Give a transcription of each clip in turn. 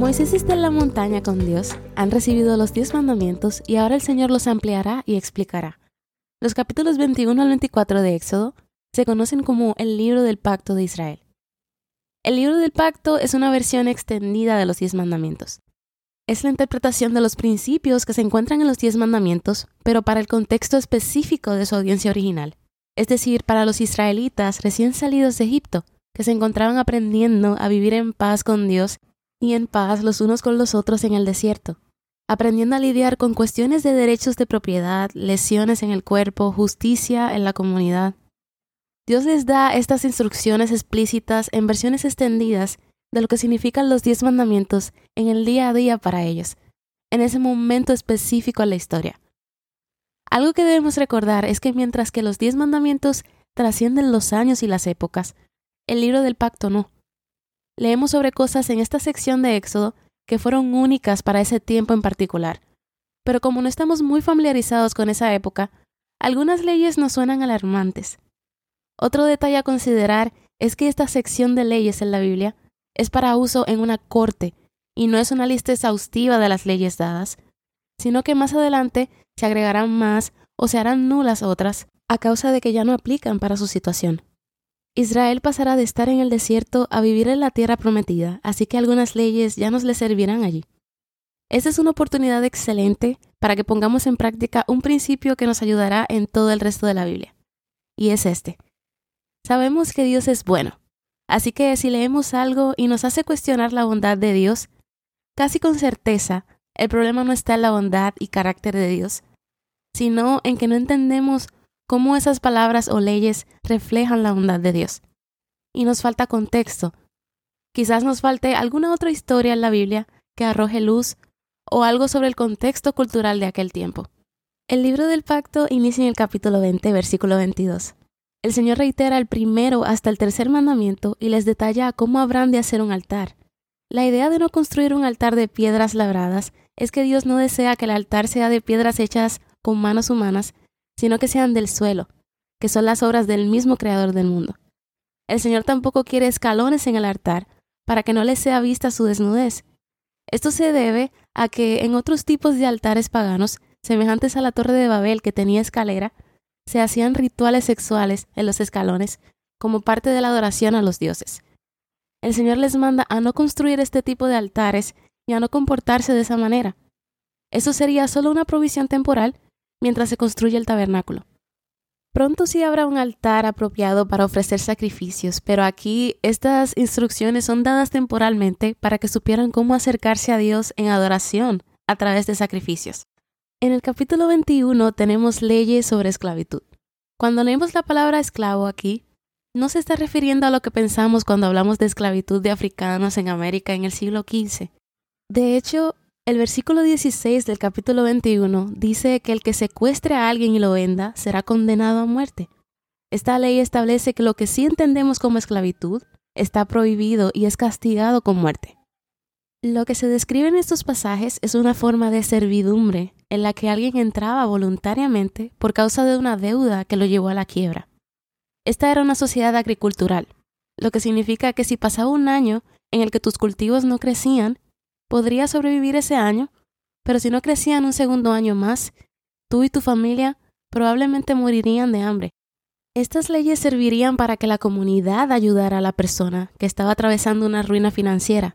Moisés está en la montaña con Dios, han recibido los diez mandamientos y ahora el Señor los ampliará y explicará. Los capítulos 21 al 24 de Éxodo se conocen como el libro del pacto de Israel. El libro del pacto es una versión extendida de los diez mandamientos. Es la interpretación de los principios que se encuentran en los diez mandamientos, pero para el contexto específico de su audiencia original, es decir, para los israelitas recién salidos de Egipto, que se encontraban aprendiendo a vivir en paz con Dios y en paz los unos con los otros en el desierto, aprendiendo a lidiar con cuestiones de derechos de propiedad, lesiones en el cuerpo, justicia en la comunidad. Dios les da estas instrucciones explícitas en versiones extendidas de lo que significan los diez mandamientos en el día a día para ellos, en ese momento específico en la historia. Algo que debemos recordar es que mientras que los diez mandamientos trascienden los años y las épocas, el libro del pacto no leemos sobre cosas en esta sección de Éxodo que fueron únicas para ese tiempo en particular. Pero como no estamos muy familiarizados con esa época, algunas leyes nos suenan alarmantes. Otro detalle a considerar es que esta sección de leyes en la Biblia es para uso en una corte y no es una lista exhaustiva de las leyes dadas, sino que más adelante se agregarán más o se harán nulas otras a causa de que ya no aplican para su situación. Israel pasará de estar en el desierto a vivir en la tierra prometida, así que algunas leyes ya nos le servirán allí. Esta es una oportunidad excelente para que pongamos en práctica un principio que nos ayudará en todo el resto de la Biblia. Y es este. Sabemos que Dios es bueno, así que si leemos algo y nos hace cuestionar la bondad de Dios, casi con certeza, el problema no está en la bondad y carácter de Dios, sino en que no entendemos cómo esas palabras o leyes reflejan la bondad de Dios. Y nos falta contexto. Quizás nos falte alguna otra historia en la Biblia que arroje luz o algo sobre el contexto cultural de aquel tiempo. El libro del pacto inicia en el capítulo 20, versículo 22. El Señor reitera el primero hasta el tercer mandamiento y les detalla cómo habrán de hacer un altar. La idea de no construir un altar de piedras labradas es que Dios no desea que el altar sea de piedras hechas con manos humanas, sino que sean del suelo, que son las obras del mismo Creador del mundo. El Señor tampoco quiere escalones en el altar para que no le sea vista su desnudez. Esto se debe a que en otros tipos de altares paganos, semejantes a la torre de Babel que tenía escalera, se hacían rituales sexuales en los escalones como parte de la adoración a los dioses. El Señor les manda a no construir este tipo de altares y a no comportarse de esa manera. Eso sería solo una provisión temporal mientras se construye el tabernáculo. Pronto sí habrá un altar apropiado para ofrecer sacrificios, pero aquí estas instrucciones son dadas temporalmente para que supieran cómo acercarse a Dios en adoración a través de sacrificios. En el capítulo 21 tenemos leyes sobre esclavitud. Cuando leemos la palabra esclavo aquí, no se está refiriendo a lo que pensamos cuando hablamos de esclavitud de africanos en América en el siglo XV. De hecho, el versículo 16 del capítulo 21 dice que el que secuestre a alguien y lo venda será condenado a muerte. Esta ley establece que lo que sí entendemos como esclavitud está prohibido y es castigado con muerte. Lo que se describe en estos pasajes es una forma de servidumbre en la que alguien entraba voluntariamente por causa de una deuda que lo llevó a la quiebra. Esta era una sociedad agricultural, lo que significa que si pasaba un año en el que tus cultivos no crecían, podría sobrevivir ese año, pero si no crecían un segundo año más, tú y tu familia probablemente morirían de hambre. Estas leyes servirían para que la comunidad ayudara a la persona que estaba atravesando una ruina financiera.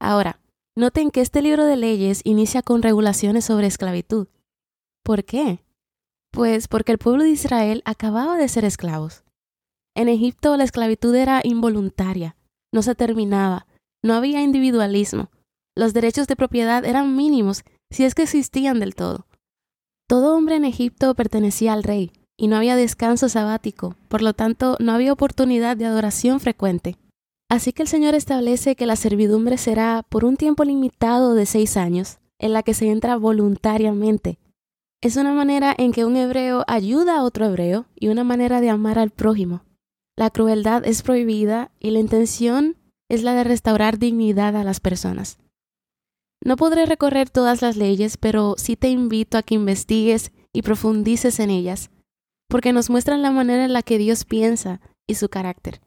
Ahora, noten que este libro de leyes inicia con regulaciones sobre esclavitud. ¿Por qué? Pues porque el pueblo de Israel acababa de ser esclavos. En Egipto la esclavitud era involuntaria, no se terminaba, no había individualismo, los derechos de propiedad eran mínimos si es que existían del todo. Todo hombre en Egipto pertenecía al rey, y no había descanso sabático, por lo tanto no había oportunidad de adoración frecuente. Así que el Señor establece que la servidumbre será por un tiempo limitado de seis años, en la que se entra voluntariamente. Es una manera en que un hebreo ayuda a otro hebreo y una manera de amar al prójimo. La crueldad es prohibida y la intención es la de restaurar dignidad a las personas. No podré recorrer todas las leyes, pero sí te invito a que investigues y profundices en ellas, porque nos muestran la manera en la que Dios piensa y su carácter.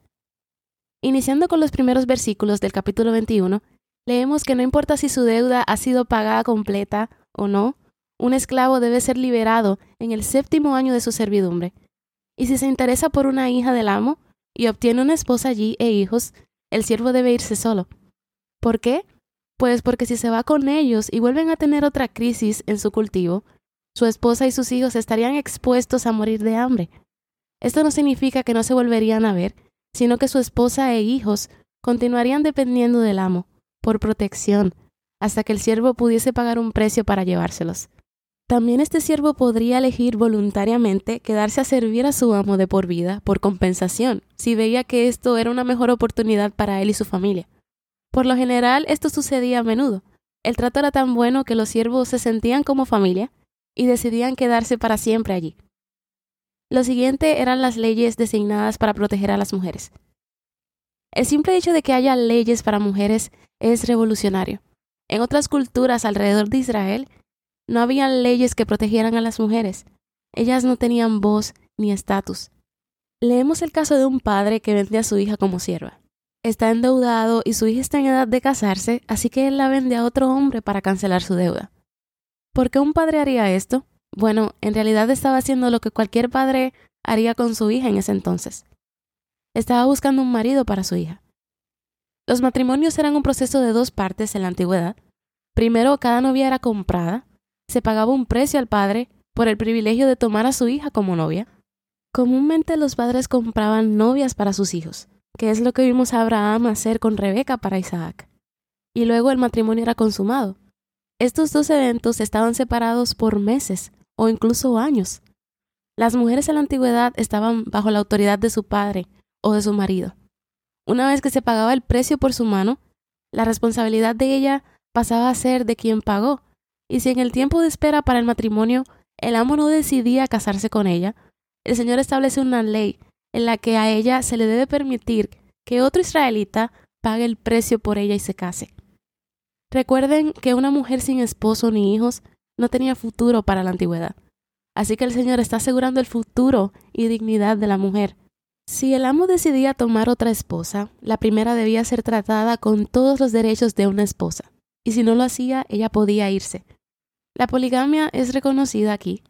Iniciando con los primeros versículos del capítulo 21, leemos que no importa si su deuda ha sido pagada completa o no, un esclavo debe ser liberado en el séptimo año de su servidumbre. Y si se interesa por una hija del amo y obtiene una esposa allí e hijos, el siervo debe irse solo. ¿Por qué? Pues porque si se va con ellos y vuelven a tener otra crisis en su cultivo, su esposa y sus hijos estarían expuestos a morir de hambre. Esto no significa que no se volverían a ver, sino que su esposa e hijos continuarían dependiendo del amo, por protección, hasta que el siervo pudiese pagar un precio para llevárselos. También este siervo podría elegir voluntariamente quedarse a servir a su amo de por vida por compensación, si veía que esto era una mejor oportunidad para él y su familia. Por lo general, esto sucedía a menudo. El trato era tan bueno que los siervos se sentían como familia y decidían quedarse para siempre allí. Lo siguiente eran las leyes designadas para proteger a las mujeres. El simple hecho de que haya leyes para mujeres es revolucionario. En otras culturas alrededor de Israel, no había leyes que protegieran a las mujeres. Ellas no tenían voz ni estatus. Leemos el caso de un padre que vende a su hija como sierva. Está endeudado y su hija está en edad de casarse, así que él la vende a otro hombre para cancelar su deuda. ¿Por qué un padre haría esto? Bueno, en realidad estaba haciendo lo que cualquier padre haría con su hija en ese entonces. Estaba buscando un marido para su hija. Los matrimonios eran un proceso de dos partes en la antigüedad. Primero, cada novia era comprada, se pagaba un precio al padre por el privilegio de tomar a su hija como novia. Comúnmente los padres compraban novias para sus hijos, que es lo que vimos a Abraham hacer con Rebeca para Isaac. Y luego el matrimonio era consumado. Estos dos eventos estaban separados por meses o incluso años. Las mujeres en la antigüedad estaban bajo la autoridad de su padre o de su marido. Una vez que se pagaba el precio por su mano, la responsabilidad de ella pasaba a ser de quien pagó, y si en el tiempo de espera para el matrimonio el amo no decidía casarse con ella, el Señor establece una ley en la que a ella se le debe permitir que otro israelita pague el precio por ella y se case. Recuerden que una mujer sin esposo ni hijos no tenía futuro para la antigüedad. Así que el Señor está asegurando el futuro y dignidad de la mujer. Si el amo decidía tomar otra esposa, la primera debía ser tratada con todos los derechos de una esposa, y si no lo hacía, ella podía irse. La poligamia es reconocida aquí,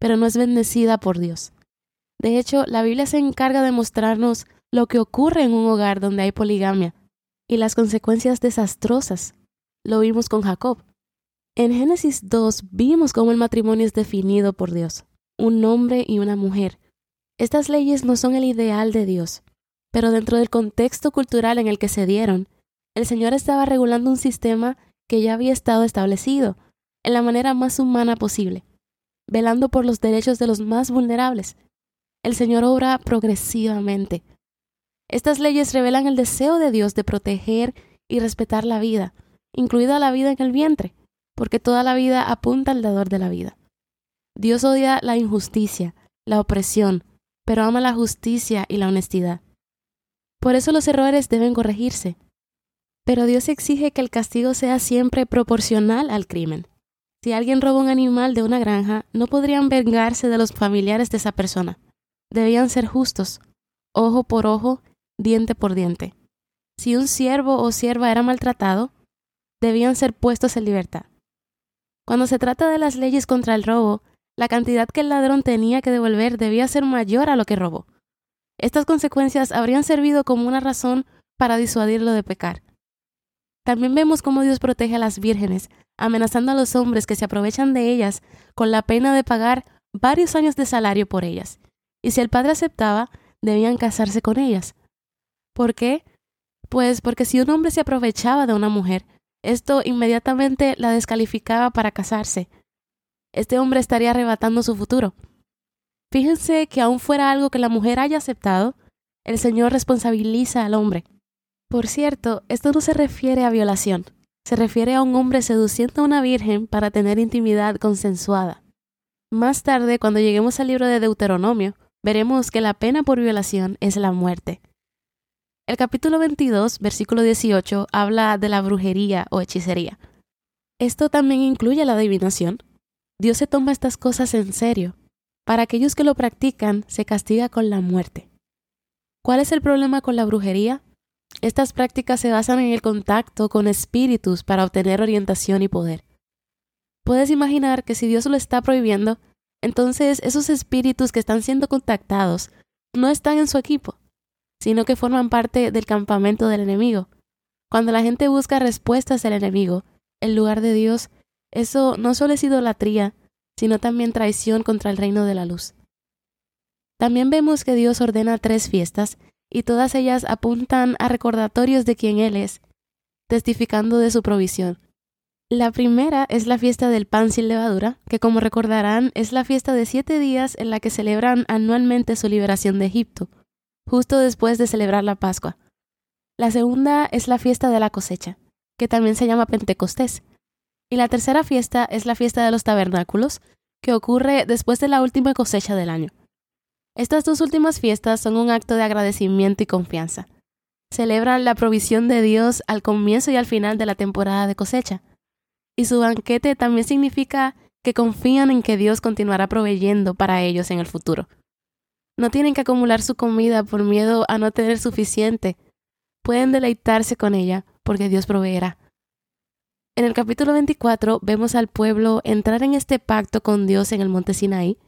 pero no es bendecida por Dios. De hecho, la Biblia se encarga de mostrarnos lo que ocurre en un hogar donde hay poligamia y las consecuencias desastrosas lo vimos con Jacob. En Génesis 2 vimos cómo el matrimonio es definido por Dios, un hombre y una mujer. Estas leyes no son el ideal de Dios, pero dentro del contexto cultural en el que se dieron, el Señor estaba regulando un sistema que ya había estado establecido, en la manera más humana posible, velando por los derechos de los más vulnerables. El Señor obra progresivamente. Estas leyes revelan el deseo de Dios de proteger y respetar la vida, incluida la vida en el vientre, porque toda la vida apunta al dador de la vida. Dios odia la injusticia, la opresión, pero ama la justicia y la honestidad. Por eso los errores deben corregirse. Pero Dios exige que el castigo sea siempre proporcional al crimen. Si alguien roba un animal de una granja, no podrían vengarse de los familiares de esa persona. Debían ser justos, ojo por ojo, diente por diente. Si un siervo o sierva era maltratado, debían ser puestos en libertad. Cuando se trata de las leyes contra el robo, la cantidad que el ladrón tenía que devolver debía ser mayor a lo que robó. Estas consecuencias habrían servido como una razón para disuadirlo de pecar. También vemos cómo Dios protege a las vírgenes, amenazando a los hombres que se aprovechan de ellas con la pena de pagar varios años de salario por ellas. Y si el padre aceptaba, debían casarse con ellas. ¿Por qué? Pues porque si un hombre se aprovechaba de una mujer, esto inmediatamente la descalificaba para casarse. Este hombre estaría arrebatando su futuro. Fíjense que aun fuera algo que la mujer haya aceptado, el Señor responsabiliza al hombre. Por cierto, esto no se refiere a violación. se refiere a un hombre seduciendo a una virgen para tener intimidad consensuada. Más tarde, cuando lleguemos al libro de Deuteronomio, veremos que la pena por violación es la muerte. El capítulo 22, versículo 18, habla de la brujería o hechicería. Esto también incluye la adivinación. Dios se toma estas cosas en serio. Para aquellos que lo practican, se castiga con la muerte. ¿Cuál es el problema con la brujería? Estas prácticas se basan en el contacto con espíritus para obtener orientación y poder. Puedes imaginar que si Dios lo está prohibiendo, entonces esos espíritus que están siendo contactados no están en su equipo, sino que forman parte del campamento del enemigo. Cuando la gente busca respuestas del enemigo, en lugar de Dios, eso no solo es idolatría, sino también traición contra el reino de la luz. También vemos que Dios ordena tres fiestas y todas ellas apuntan a recordatorios de quién Él es, testificando de su provisión. La primera es la fiesta del pan sin levadura, que como recordarán es la fiesta de siete días en la que celebran anualmente su liberación de Egipto, justo después de celebrar la Pascua. La segunda es la fiesta de la cosecha, que también se llama Pentecostés. Y la tercera fiesta es la fiesta de los tabernáculos, que ocurre después de la última cosecha del año. Estas dos últimas fiestas son un acto de agradecimiento y confianza. Celebran la provisión de Dios al comienzo y al final de la temporada de cosecha. Y su banquete también significa que confían en que Dios continuará proveyendo para ellos en el futuro. No tienen que acumular su comida por miedo a no tener suficiente. Pueden deleitarse con ella porque Dios proveerá. En el capítulo 24 vemos al pueblo entrar en este pacto con Dios en el monte Sinaí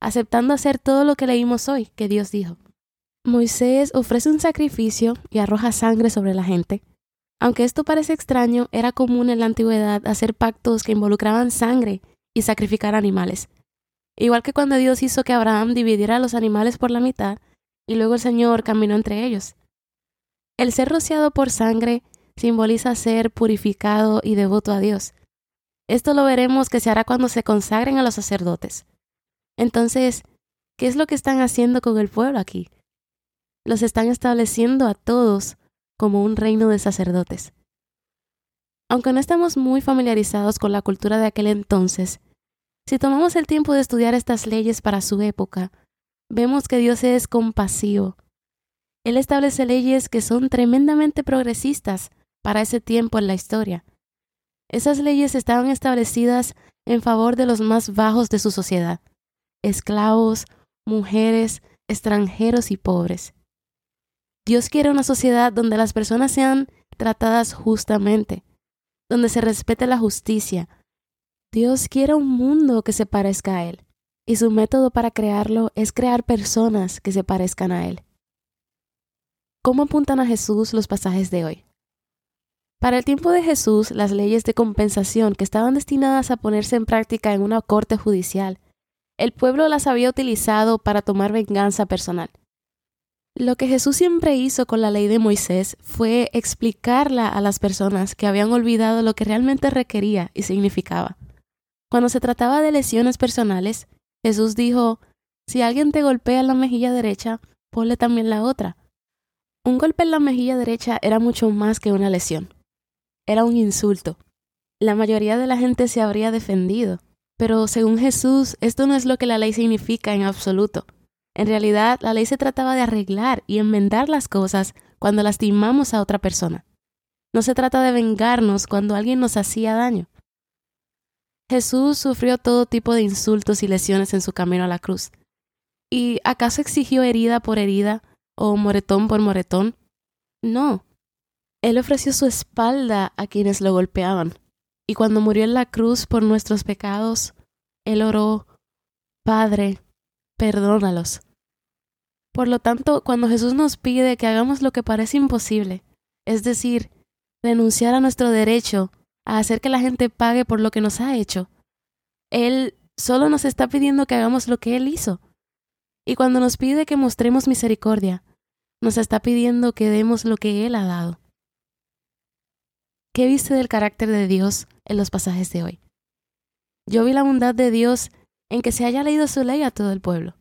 aceptando hacer todo lo que leímos hoy, que Dios dijo. Moisés ofrece un sacrificio y arroja sangre sobre la gente. Aunque esto parece extraño, era común en la antigüedad hacer pactos que involucraban sangre y sacrificar animales. Igual que cuando Dios hizo que Abraham dividiera los animales por la mitad y luego el Señor caminó entre ellos. El ser rociado por sangre simboliza ser purificado y devoto a Dios. Esto lo veremos que se hará cuando se consagren a los sacerdotes. Entonces, ¿qué es lo que están haciendo con el pueblo aquí? Los están estableciendo a todos como un reino de sacerdotes. Aunque no estamos muy familiarizados con la cultura de aquel entonces, si tomamos el tiempo de estudiar estas leyes para su época, vemos que Dios es compasivo. Él establece leyes que son tremendamente progresistas para ese tiempo en la historia. Esas leyes estaban establecidas en favor de los más bajos de su sociedad esclavos, mujeres, extranjeros y pobres. Dios quiere una sociedad donde las personas sean tratadas justamente, donde se respete la justicia. Dios quiere un mundo que se parezca a Él, y su método para crearlo es crear personas que se parezcan a Él. ¿Cómo apuntan a Jesús los pasajes de hoy? Para el tiempo de Jesús, las leyes de compensación que estaban destinadas a ponerse en práctica en una corte judicial el pueblo las había utilizado para tomar venganza personal. Lo que Jesús siempre hizo con la ley de Moisés fue explicarla a las personas que habían olvidado lo que realmente requería y significaba. Cuando se trataba de lesiones personales, Jesús dijo, si alguien te golpea la mejilla derecha, ponle también la otra. Un golpe en la mejilla derecha era mucho más que una lesión. Era un insulto. La mayoría de la gente se habría defendido, pero según Jesús, esto no es lo que la ley significa en absoluto. En realidad, la ley se trataba de arreglar y enmendar las cosas cuando lastimamos a otra persona. No se trata de vengarnos cuando alguien nos hacía daño. Jesús sufrió todo tipo de insultos y lesiones en su camino a la cruz. ¿Y acaso exigió herida por herida o moretón por moretón? No. Él ofreció su espalda a quienes lo golpeaban, y cuando murió en la cruz por nuestros pecados, Él oró, Padre, perdónalos. Por lo tanto, cuando Jesús nos pide que hagamos lo que parece imposible, es decir, renunciar a nuestro derecho a hacer que la gente pague por lo que nos ha hecho, Él solo nos está pidiendo que hagamos lo que Él hizo. Y cuando nos pide que mostremos misericordia, nos está pidiendo que demos lo que Él ha dado. ¿Qué viste del carácter de Dios en los pasajes de hoy? Yo vi la bondad de Dios en que se haya leído su ley a todo el pueblo.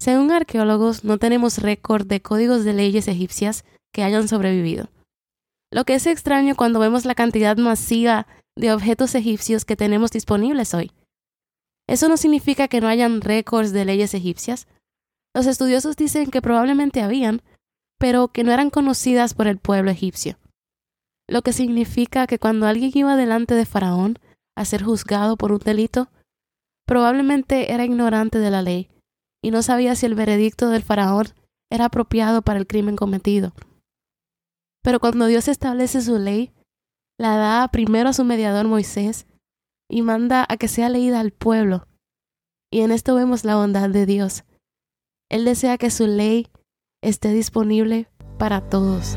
Según arqueólogos, no tenemos récord de códigos de leyes egipcias que hayan sobrevivido. Lo que es extraño cuando vemos la cantidad masiva de objetos egipcios que tenemos disponibles hoy. Eso no significa que no hayan récords de leyes egipcias. Los estudiosos dicen que probablemente habían, pero que no eran conocidas por el pueblo egipcio. Lo que significa que cuando alguien iba delante de Faraón a ser juzgado por un delito, probablemente era ignorante de la ley y no sabía si el veredicto del Faraón era apropiado para el crimen cometido. Pero cuando Dios establece su ley, la da primero a su mediador Moisés y manda a que sea leída al pueblo. Y en esto vemos la bondad de Dios. Él desea que su ley esté disponible para todos.